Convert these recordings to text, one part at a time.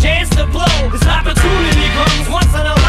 chance to blow. This opportunity comes once in a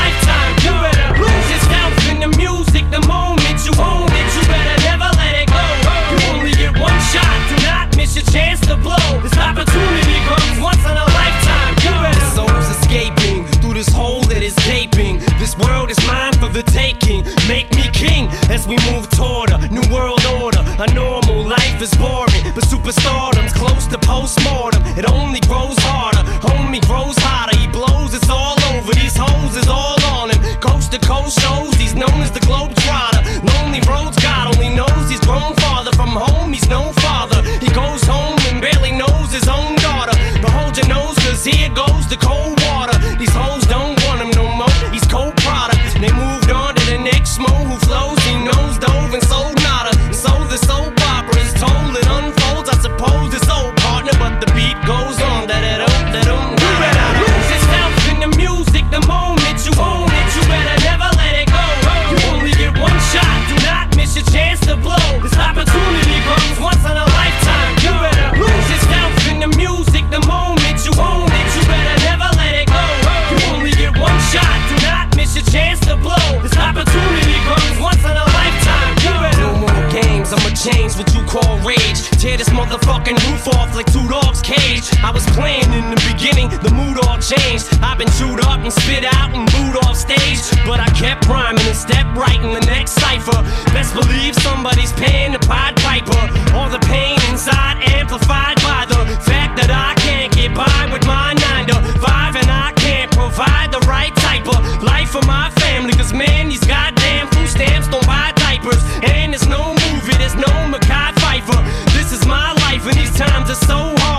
so hard.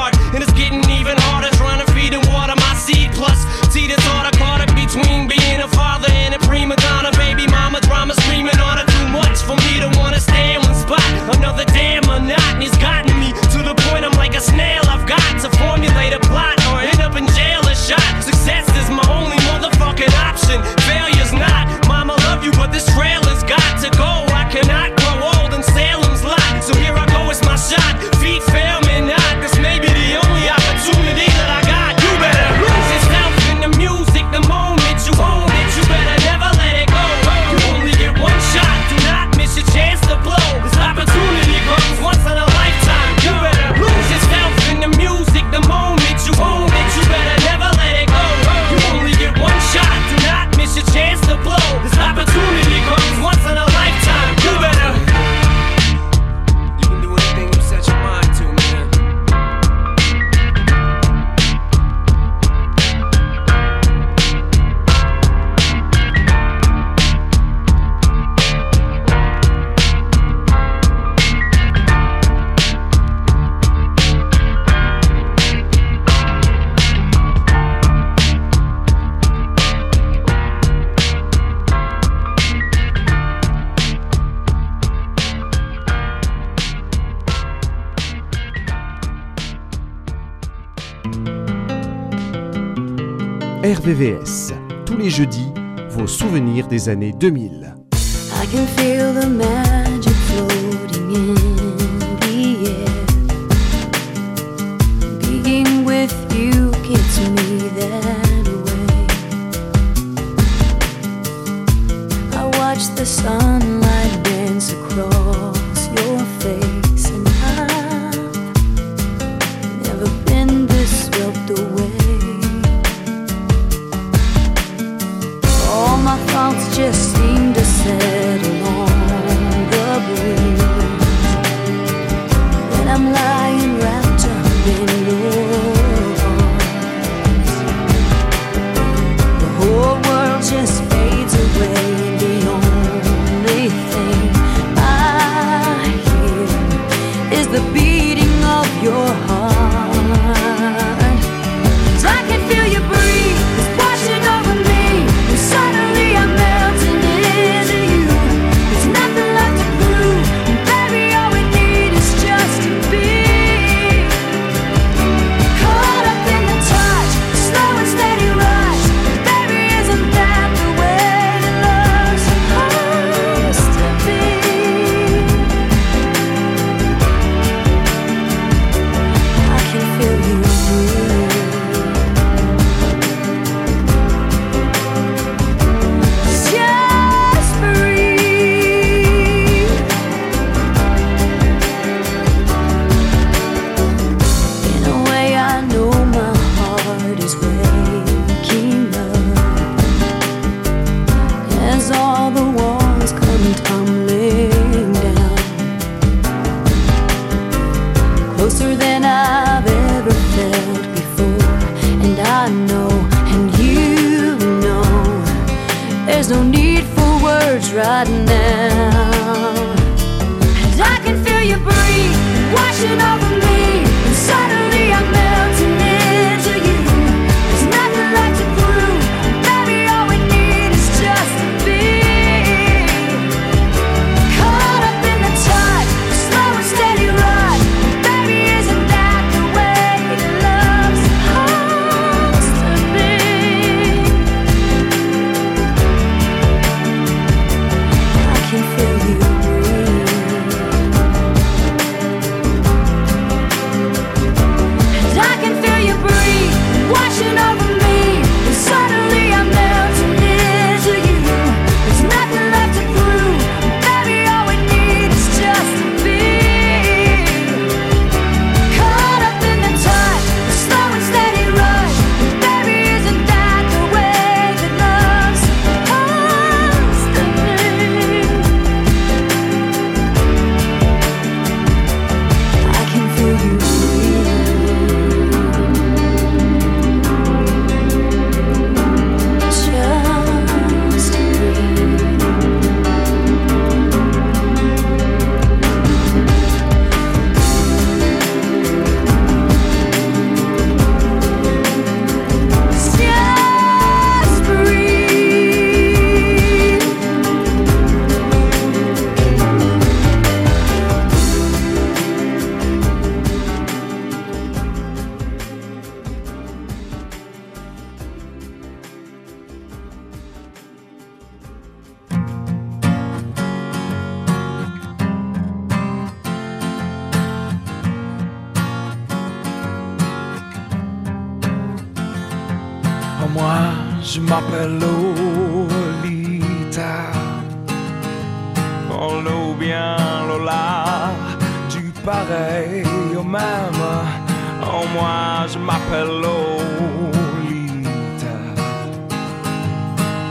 des années 2000. I can feel the magic floating in the air. Being with you gets me that way. I watch the sun. No need for words right now. And I can feel you breathe, washing over me. And suddenly I'm melting moi, je m'appelle Lolita. Oh, l'eau bien Lola, du pareil au même. Oh, moi, je m'appelle Lolita.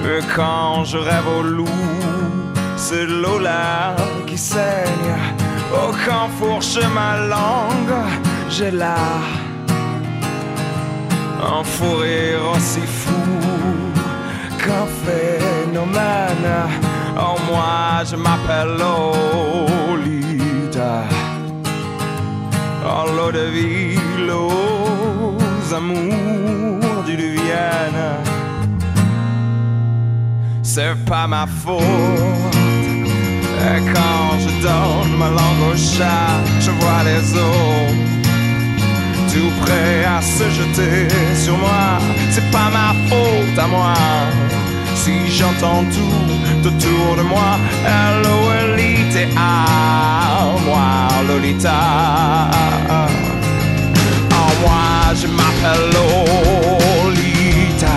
Et quand je rêve au loup, c'est Lola qui saigne. Oh, quand fourche ma langue, j'ai là un fou rire aussi fou qu'un phénomène. Oh, moi je m'appelle Lolita. Oh, l'eau de vie, aux amours du Vienne. C'est pas ma faute. Et quand je donne ma langue au chat, je vois les autres prêt à se jeter sur moi? C'est pas ma faute à moi. Si j'entends tout autour de moi, hello Elite à moi Lolita. En moi, je m'appelle Lolita.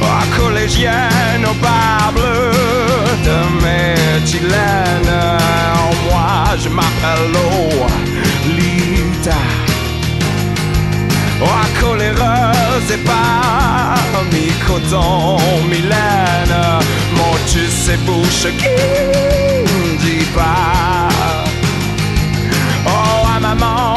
Oh, collégienne au bar bleu de mes chilènes. En moi, je m'appelle Lolita. Oh, coléreuse et pas mi coton Mylène. Mon tu sais bouche qui ne dit pas. Oh à maman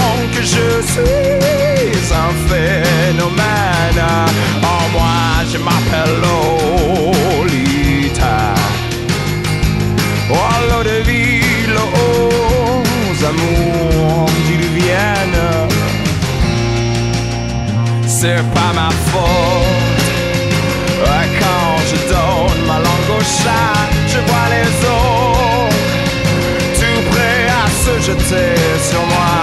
Je vois les autres. Tout prêt à se jeter sur moi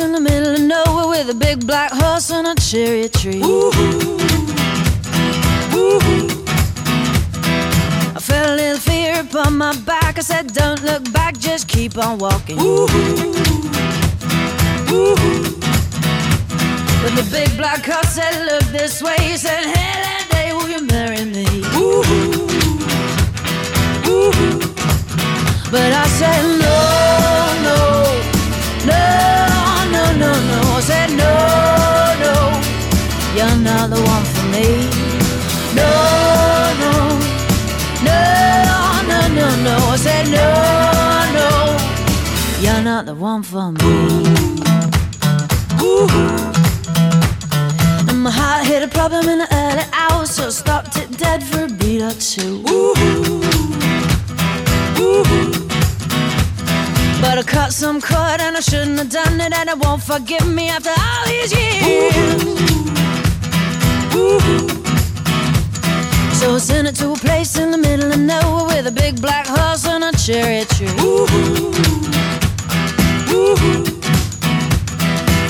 in the middle of nowhere with a big black horse and a cherry tree. Ooh, ooh. I felt a little fear upon my back. I said, Don't look back, just keep on walking. Ooh, ooh. But the big black horse said, Look this way. He said, Hey, that day, will you marry me? Ooh, ooh. But I said, you're not the one for me. No, no. No, no, no, no. I said no, no. You're not the one for me. Ooh. And my heart hit a problem in the early hours, so I stopped it dead for a beat or two. Ooh. Ooh. But I cut some cord and I shouldn't have done it, and it won't forgive me after all these years. Ooh. So I sent it to a place in the middle of nowhere with a big black horse and a cherry tree.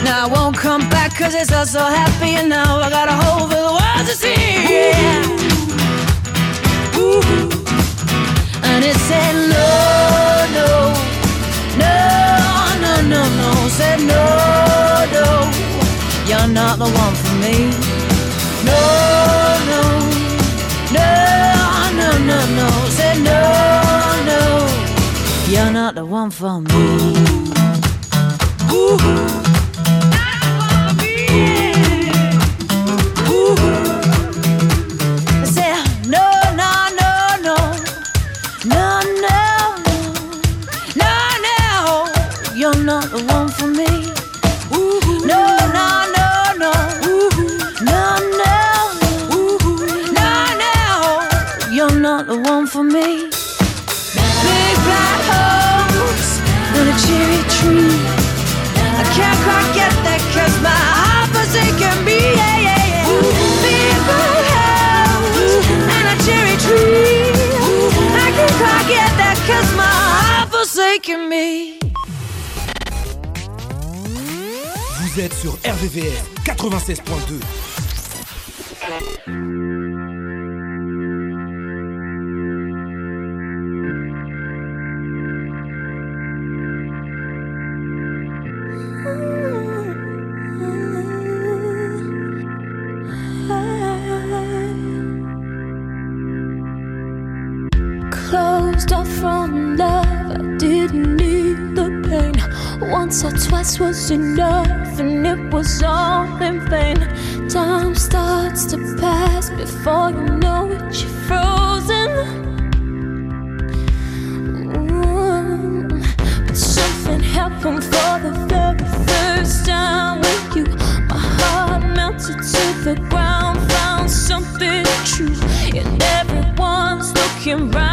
Now I won't come back cause it's all so happy and now I got a hole for the world to see. Yeah. And it said no, no, no, no, no, no. Said no, no, you're not the one for me. You're not the one for me. Ooh. Vous êtes sur RVVR 96.2. Stuff from love, I didn't need the pain. Once or twice was enough, and it was all in vain. Time starts to pass before you know it, you're frozen. But something happened for the very first time with you. My heart melted to the ground, found something true, and everyone's looking right.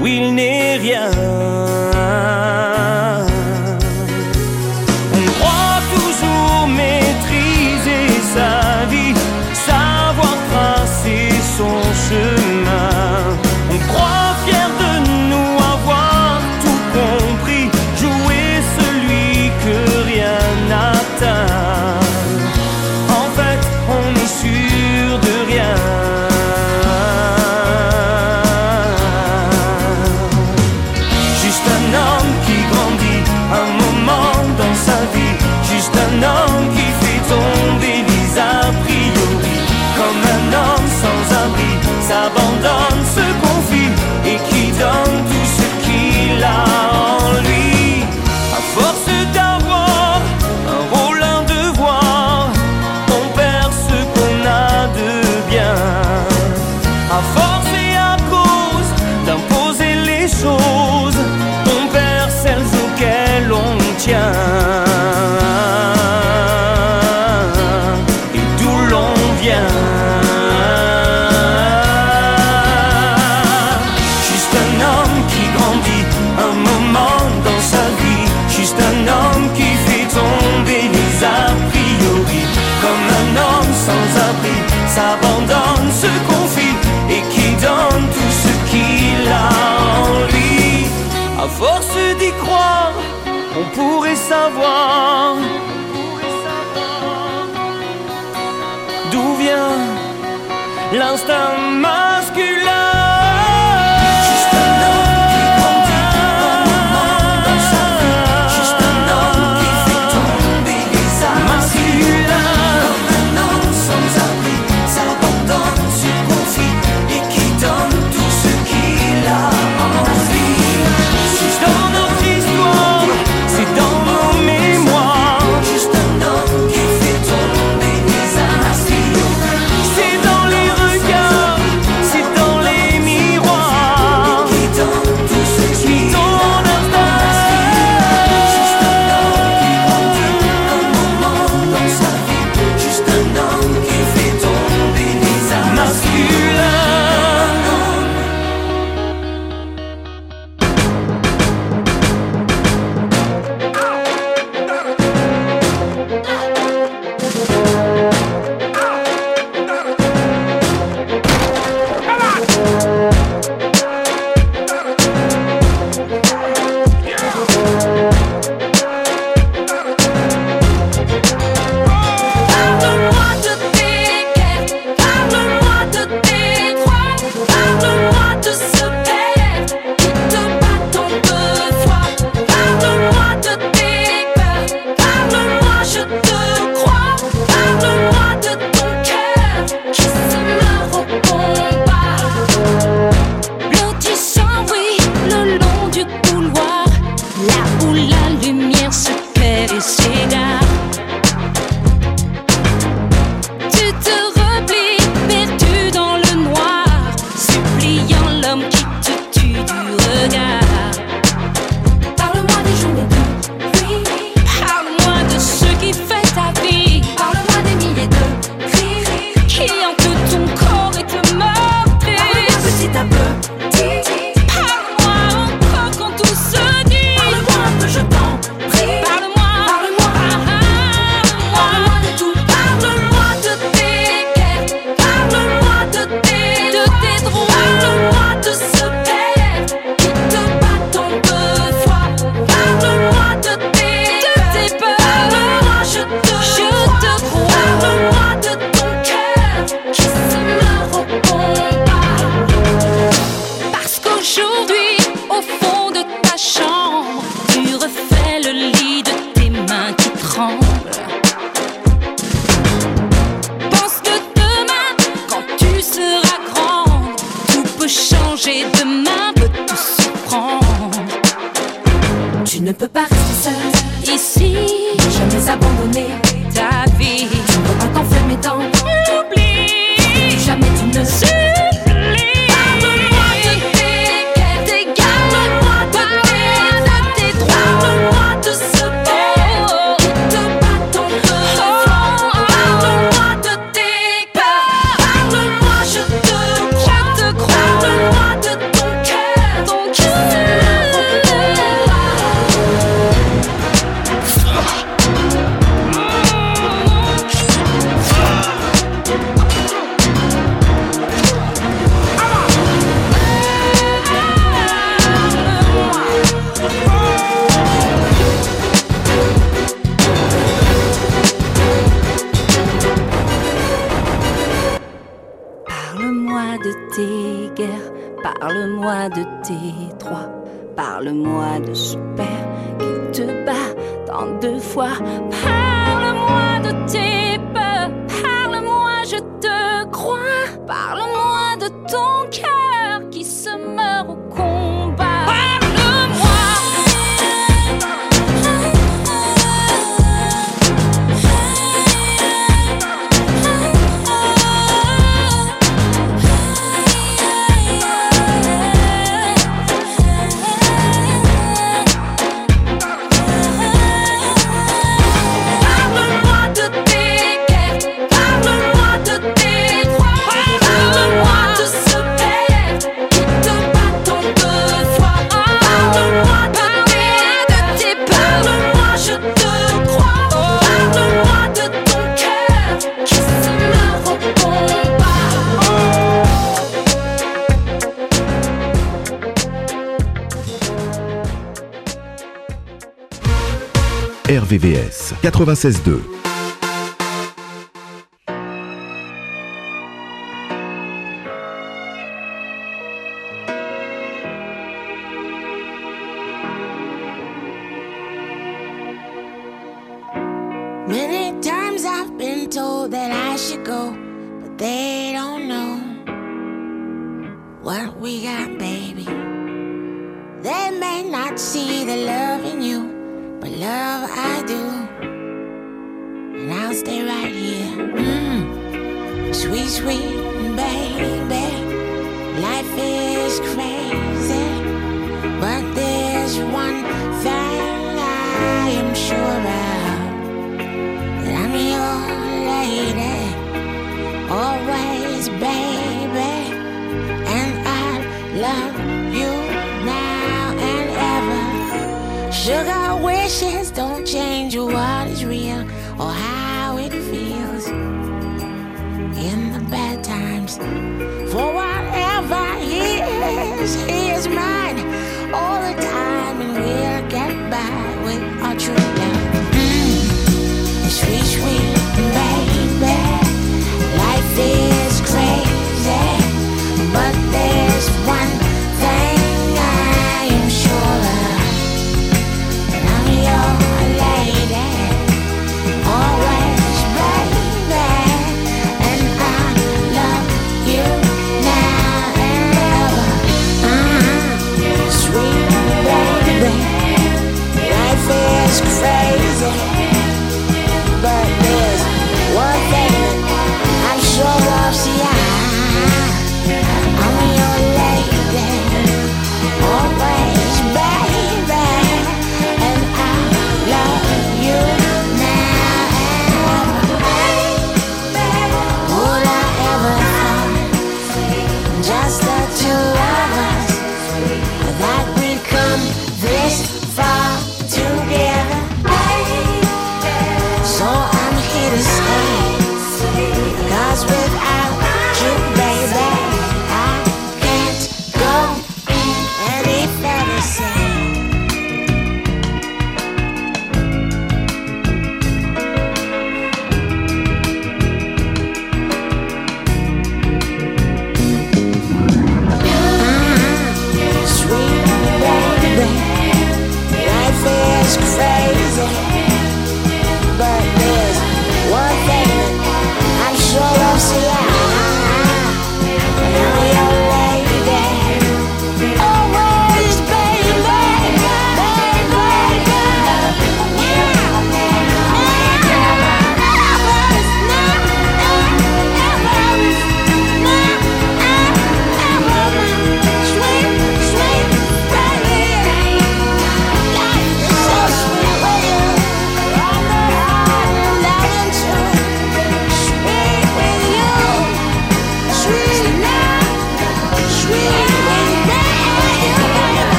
Où il n'est rien. de tes guerres, parle-moi de tes droits, parle-moi de ce père qui te bat tant de fois, parle-moi de tes peurs, parle-moi, je te crois, parle-moi de ton cœur. RVVS 96.2. crazy, but there's one.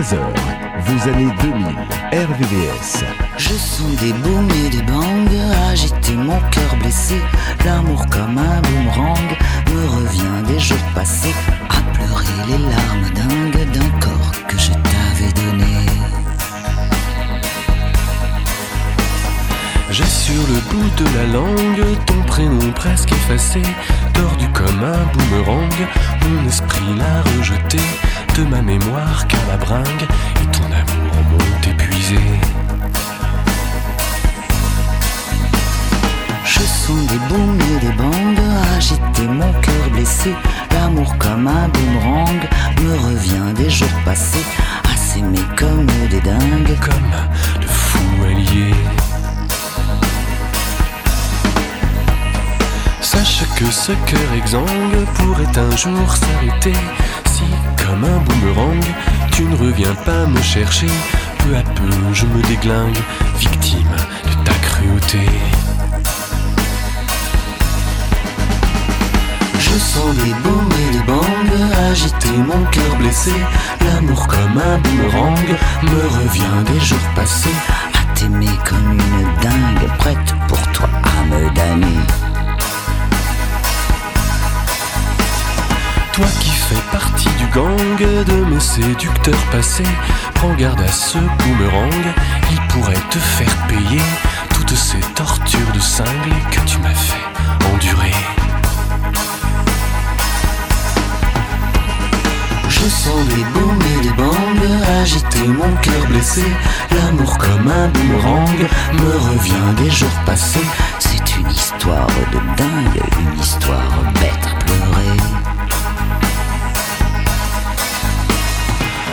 13h, vos années 2000, RVVS. Je sens des booms et des bangs, agiter mon cœur blessé. L'amour comme un boomerang me revient des jours passés, à pleurer les larmes dingues d'un corps que je t'avais donné. J'ai sur le bout de la langue ton prénom presque effacé, tordu comme un boomerang. Mon esprit l'a rejeté de ma mémoire car la bringue et ton amour m'ont épuisé. Je sens des booms et des bangs agiter mon cœur blessé. L'amour comme un boomerang me revient des jours passés, à s'aimer comme des dingues. Comme de fous alliés. Sache que ce cœur exsangue pourrait un jour s'arrêter si, comme un boomerang, tu ne reviens pas me chercher. Peu à peu, je me déglingue, victime de ta cruauté. Je sens des booms et des bangs agiter mon cœur blessé. L'amour comme un boomerang me revient des jours passés, à t'aimer comme une dingue, prête pour toi à me damner. Toi qui fais partie du gang de mes séducteurs passés, prends garde à ce boomerang, il pourrait te faire payer toutes ces tortures de cinglé que tu m'as fait endurer. Je sens des booms et des bangs agiter mon cœur blessé. L'amour comme un boomerang me revient des jours passés. C'est une histoire de dingue, une histoire bête à pleurer.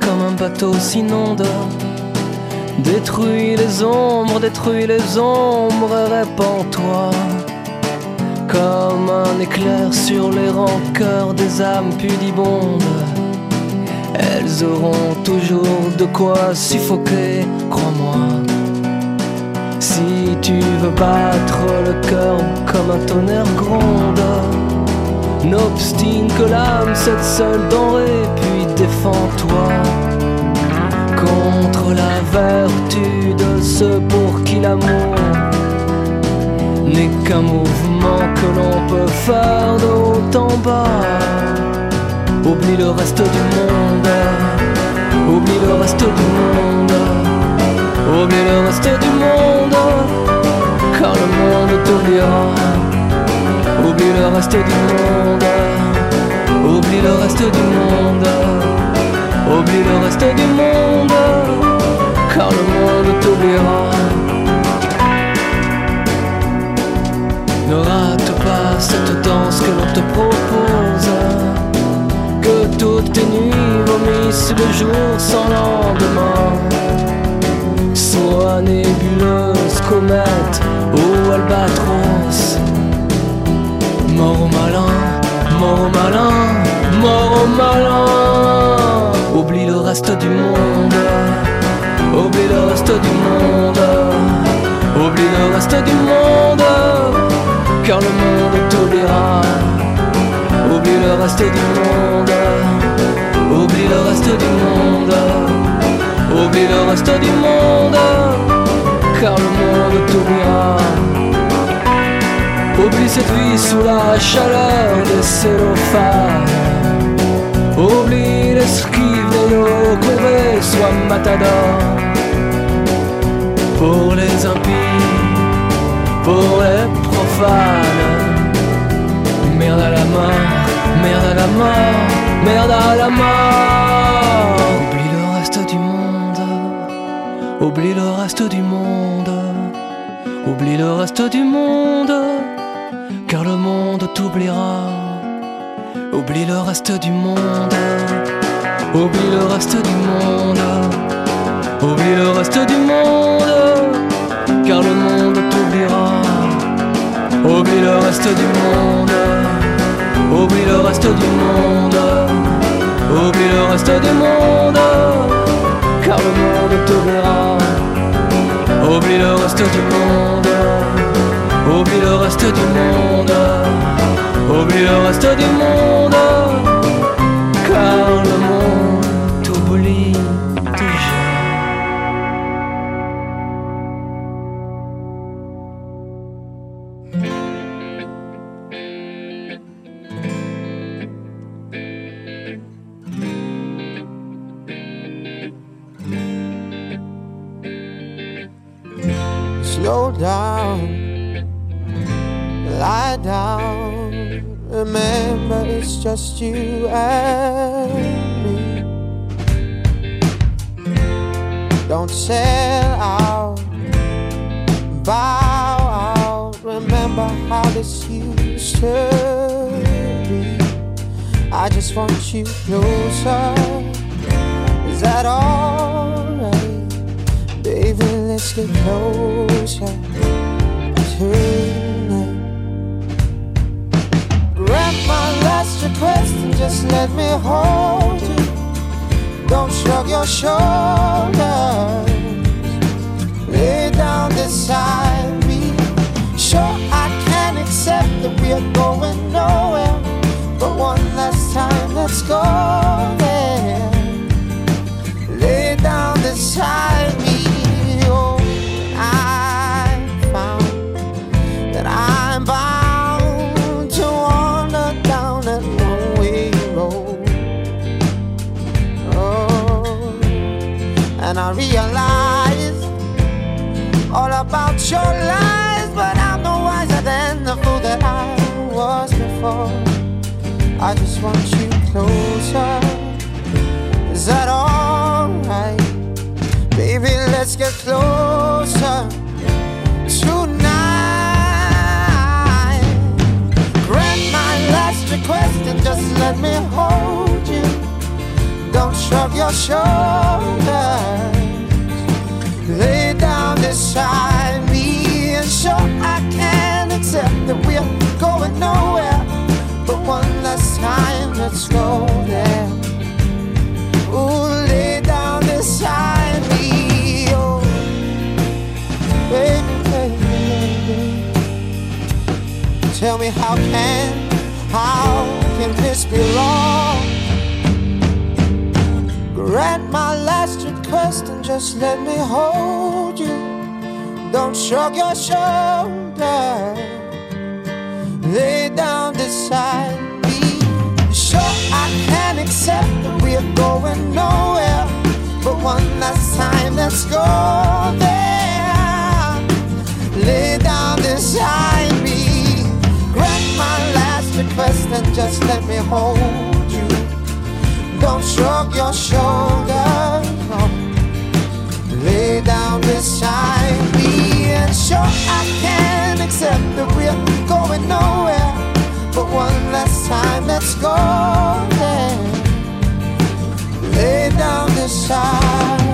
Comme un bateau s'inonde, détruis les ombres, détruis les ombres répands-toi. Comme un éclair sur les rancœurs des âmes pudibondes. Elles auront toujours de quoi suffoquer, crois-moi. Si tu veux battre le cœur comme un tonnerre gronde, N'obstine que l'âme, cette seule denrée, défends-toi contre la vertu de ceux pour qui l'amour n'est qu'un mouvement que l'on peut faire de haut bas. Oublie le reste du monde, oublie le reste du monde, oublie le reste du monde, car le monde t'oubliera. Oublie le reste du monde, oublie le reste du monde, oublie le reste du monde, car le monde t'oubliera. Ne rate pas cette danse que l'on te propose, que toutes tes nuits vomissent le jour sans lendemain. Soit nébuleuse, comète ou albatros. Mort au malin, mort au malin, mort au malin. Oublie le reste du monde, oublie le reste du monde, oublie le reste du monde, car le monde t'oubliera. Oublie le reste du monde, oublie le reste du monde, oublie le reste du monde, car le monde t'oubliera. Oublie cette vie sous la chaleur des cellophanes Oublie l'eau courbée, sois matador pour les impies, pour les profanes. Merde à la mort, merde à la mort, merde à la mort. Oublie le reste du monde, oublie le reste du monde, oublie le reste du monde, car le monde t'oubliera. Oublie le reste du monde, oublie le reste du monde, oublie le reste du monde, car le monde t'oubliera. Oublie le reste du monde, oublie le reste du monde, oublie le reste du monde, car le monde t'oubliera. Oublie le reste du monde, oublie le reste du monde, oublie le reste du monde, let me hold you. Don't shrug your shoulders. Lay down beside me and sure I can accept that we're going nowhere. But one last time, let's go there. Ooh, lay down beside me. Oh, baby, baby, baby. Tell me how can, how can this be wrong? Grant my last request and just let me hold you. Don't shrug your shoulders. Lay down beside me. Sure, I can accept that we're going nowhere. But one last time, let's go there. Lay down beside me. Request and just let me hold you. Don't shrug your shoulders. No. Lay down beside me. And sure, I can accept that we're going nowhere. But one last time, let's go there. Lay down beside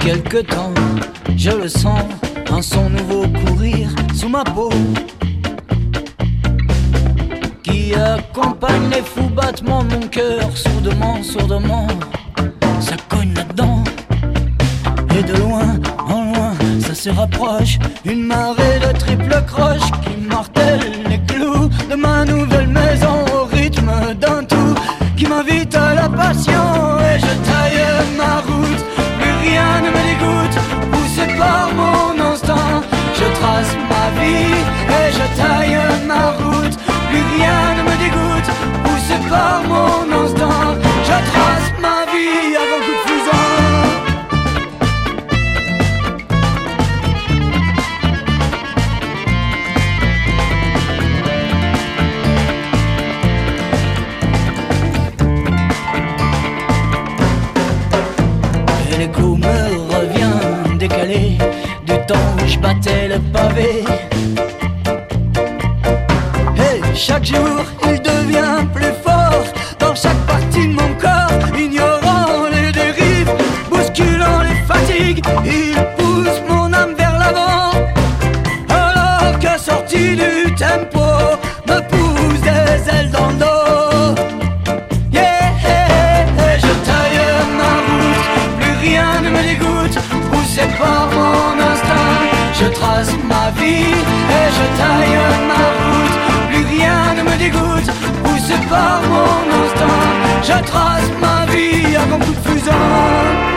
quelque temps, je le sens, un son nouveau courir sous ma peau. Qui accompagne les fous battements de mon cœur, sourdement, sourdement, ça cogne là-dedans. Et de loin en loin, ça se rapproche, une marée de triple croche qui martèle les clous de ma nouvelle. il pousse mon âme vers l'avant. Alors que sorti du tempo, me pousse des ailes dans le dos. Yeah, yeah, je taille ma route, plus rien ne me dégoûte, poussé par mon instinct. Je trace ma vie et je taille ma route, plus rien ne me dégoûte, poussé par mon instinct. Je trace ma vie avant toute fusion.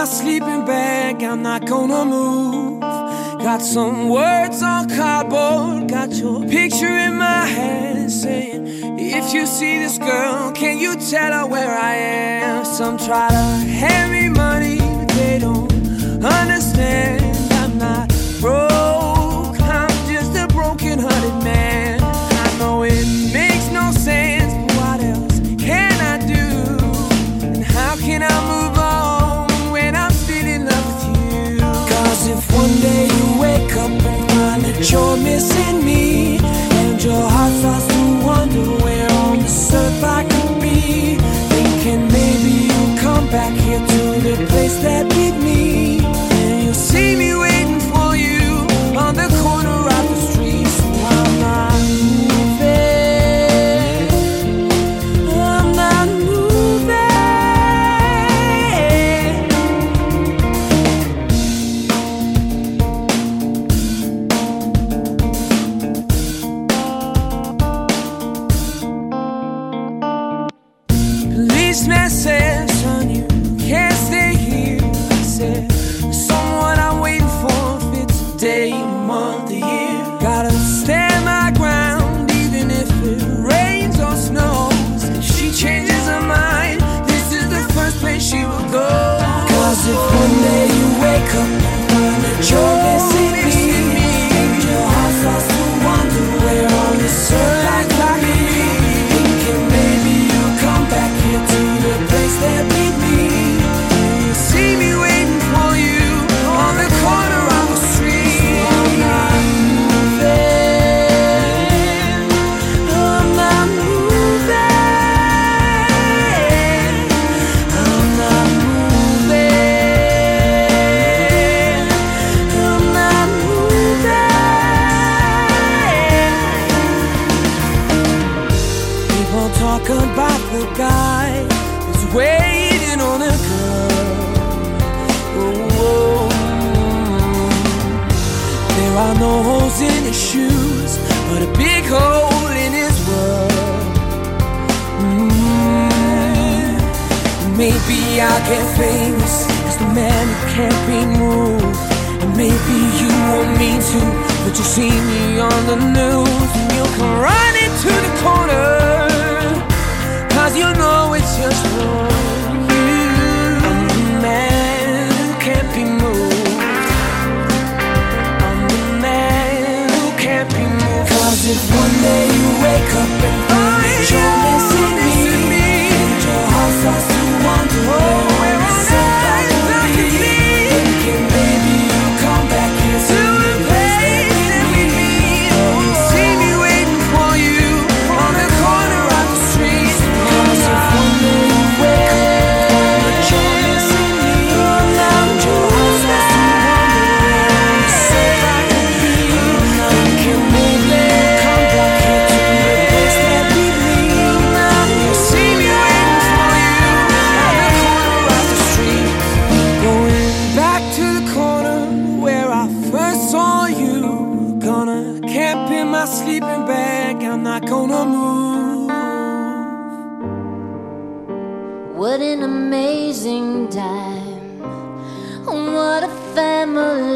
my sleeping bag, I'm not gonna move. Got some words on cardboard, got your picture in my hand saying, If you see this girl, can you tell her where I am? Some try to hand me money, but they don't understand. that with me. going back, I'm not gonna move. What an amazing time. What a family.